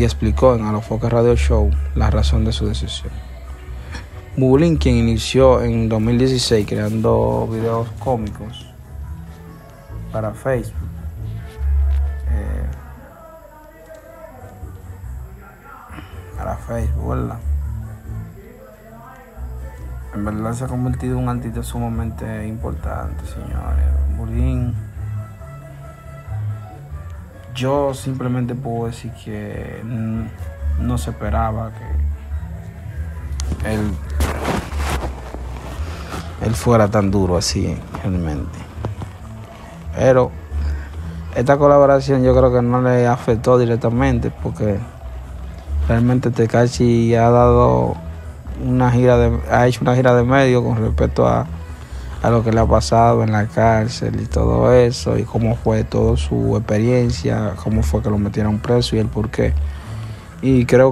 y explicó en Alofoque Radio Show la razón de su decisión. Bulín, quien inició en 2016 creando videos cómicos para Facebook, eh, para Facebook, ¿verdad? En verdad se ha convertido en un artista sumamente importante, señores. Bulín, yo simplemente puedo decir que no se esperaba que él él fuera tan duro así realmente. Pero esta colaboración yo creo que no le afectó directamente porque realmente Tekashi ha dado una gira de, ha hecho una gira de medio con respecto a, a lo que le ha pasado en la cárcel y todo eso y cómo fue toda su experiencia, cómo fue que lo metieron preso y el por qué. Y creo